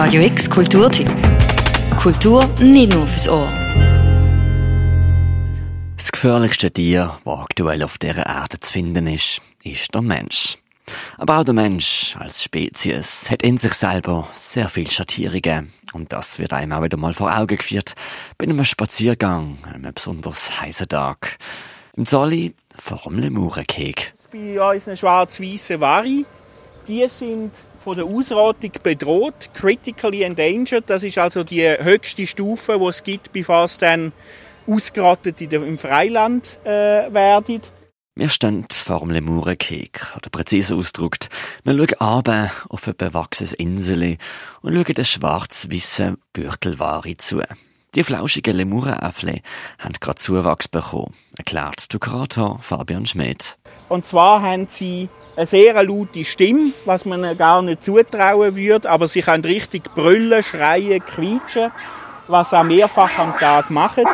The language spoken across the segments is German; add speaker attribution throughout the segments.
Speaker 1: Radio X Kulturtipp. Kultur nicht nur fürs Ohr.
Speaker 2: Das gefährlichste Tier, das aktuell auf dieser Erde zu finden ist, ist der Mensch. Aber auch der Mensch als Spezies hat in sich selber sehr viele Schattierungen. Und das wird einem auch wieder mal vor Augen geführt bei einem Spaziergang, einem besonders heißen Tag. Im Zolli vor dem Lemurenkeg.
Speaker 3: Bei unseren schwarz-weißen Wari, die sind von der Ausrottung bedroht, critically endangered. Das ist also die höchste Stufe, die es gibt, bevor es dann ausgerottet im Freiland äh, werden.
Speaker 2: Wir stehen vor dem Lemurenkeg, oder präzise ausgedrückt, wir schauen runter auf ein bewachsenes Insel und schauen den schwarz-weißen Gürtelware zu. Die flauschigen Lemurenäffle haben gerade Zuwachs bekommen, erklärt der Kurator Fabian Schmidt.
Speaker 3: Und zwar haben sie eine sehr laute Stimme, was man ihnen gar nicht zutrauen würde, aber sie können richtig brüllen, schreien, quietschen, was sie auch mehrfach am Tag machen.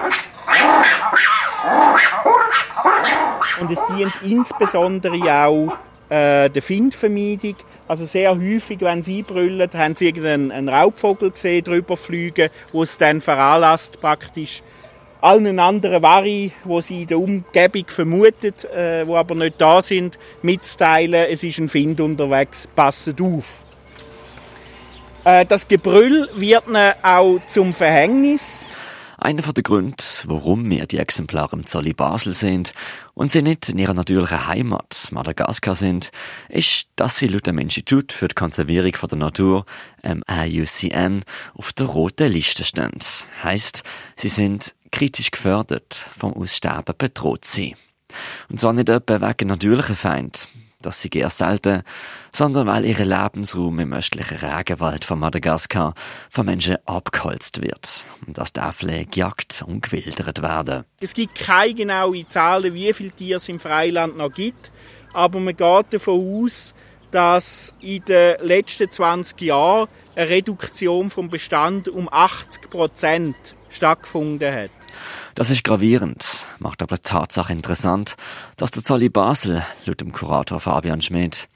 Speaker 3: Und es dient insbesondere auch äh, der Findvermeidung. Also sehr häufig, wenn sie brüllen, haben sie irgendeinen Raubvogel gesehen, drüber fliegen, wo es dann veranlasst, praktisch allen anderen Vari, wo sie in der Umgebung vermutet, äh, wo aber nicht da sind, mitzuteilen, es ist ein Find unterwegs, passet auf. Äh, das Gebrüll wird ihnen auch zum Verhängnis.
Speaker 2: Einer der Gründe, warum wir die Exemplare im Zolli Basel sind und sie nicht in ihrer natürlichen Heimat Madagaskar sind, ist, dass sie laut dem Institut für die Konservierung der Natur, IUCN, auf der roten Liste stehen. Heißt, sie sind kritisch gefördert, vom Aussterben bedroht sind. Und zwar nicht etwa wegen natürlichen Feind, das sie eher selten, sondern weil ihr Lebensraum im östlichen Regenwald von Madagaskar von Menschen abgeholzt wird und dass die Äffle gejagt und gewildert werden.
Speaker 3: Es gibt keine genauen Zahlen, wie viele Tiere es im Freiland noch gibt, aber man geht davon aus, dass in den letzten 20 Jahren eine Reduktion vom Bestand um 80 Prozent stattgefunden hat.
Speaker 2: Das ist gravierend, macht aber die Tatsache interessant, dass der Zolli Basel, laut dem Kurator Fabian Schmidt,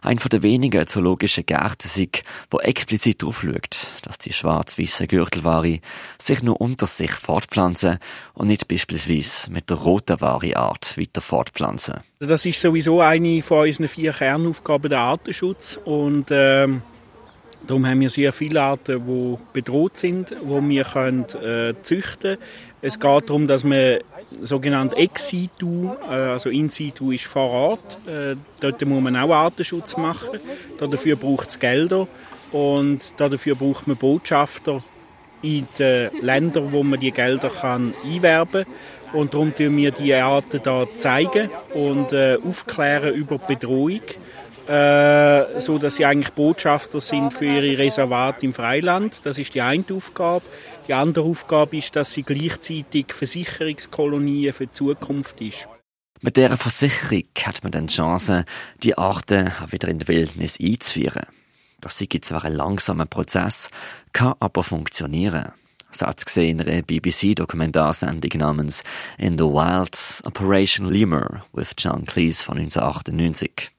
Speaker 2: ein von den wenigen zoologischen Gärten ist, wo explizit darauf schaut, dass die schwarz-weißen Gürtelware sich nur unter sich fortpflanzen und nicht beispielsweise mit der roten Ware-Art weiter fortpflanzen.
Speaker 3: Also das ist sowieso eine von unseren vier Kernaufgaben der Artenschutz und ähm Darum haben wir sehr viele Arten, die bedroht sind, die wir können, äh, züchten können. Es geht darum, dass man sogenannt ex situ, äh, also in situ ist vor Ort. Äh, dort muss man auch Artenschutz machen. Dafür braucht es Gelder und dafür braucht man Botschafter in den Ländern, wo man die Gelder kann einwerben kann. Und darum tun wir die Arten da zeigen und äh, aufklären über die Bedrohung äh, so dass sie eigentlich Botschafter sind für ihre Reservate im Freiland. Das ist die eine Aufgabe. Die andere Aufgabe ist, dass sie gleichzeitig Versicherungskolonien für die Zukunft ist.
Speaker 2: Mit dieser Versicherung hat man dann die Chance, die Arten wieder in die Wildnis einzuführen. Das ist zwar ein langsamer Prozess, kann aber funktionieren. Es gesehen in einer BBC-Dokumentarsendung namens In the Wilds Operation Lemur with John Cleese von 1998.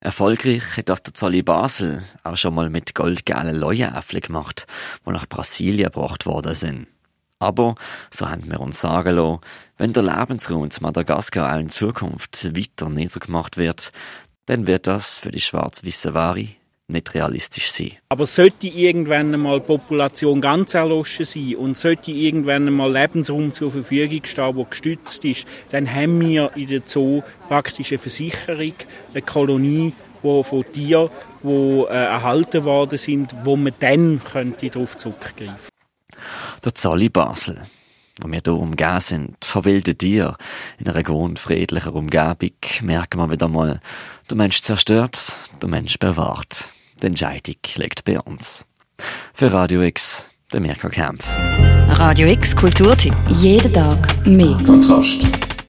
Speaker 2: Erfolgreich hat das der Zolli Basel auch schon mal mit goldgelben Leuenäpfeln gemacht, die nach Brasilien gebracht worden sind. Aber, so haben wir uns sagen lassen, wenn der Lebensraum zu Madagaskar auch in Zukunft weiter niedergemacht wird, dann wird das für die schwarz-weiße Ware nicht realistisch sein.
Speaker 3: Aber sollte irgendwann einmal die Population ganz erloschen sein und sollte irgendwann einmal Lebensraum zur Verfügung stehen, der gestützt ist, dann haben wir in der Zoo praktisch eine Versicherung, eine Kolonie, wo von Tieren, die äh, erhalten worden sind, wo man dann könnte darauf zurückgreifen
Speaker 2: Der Zolli Basel wo wir hier umgeben sind, von wilden Tieren, in einer gewohnt friedlichen Umgebung, merken wir wieder mal, der Mensch zerstört, der Mensch bewahrt. Die Entscheidung liegt bei uns. Für Radio X, der Mirko Kempf.
Speaker 1: Radio X Kulturtipp. Jeden Tag mehr.
Speaker 4: Kontrast.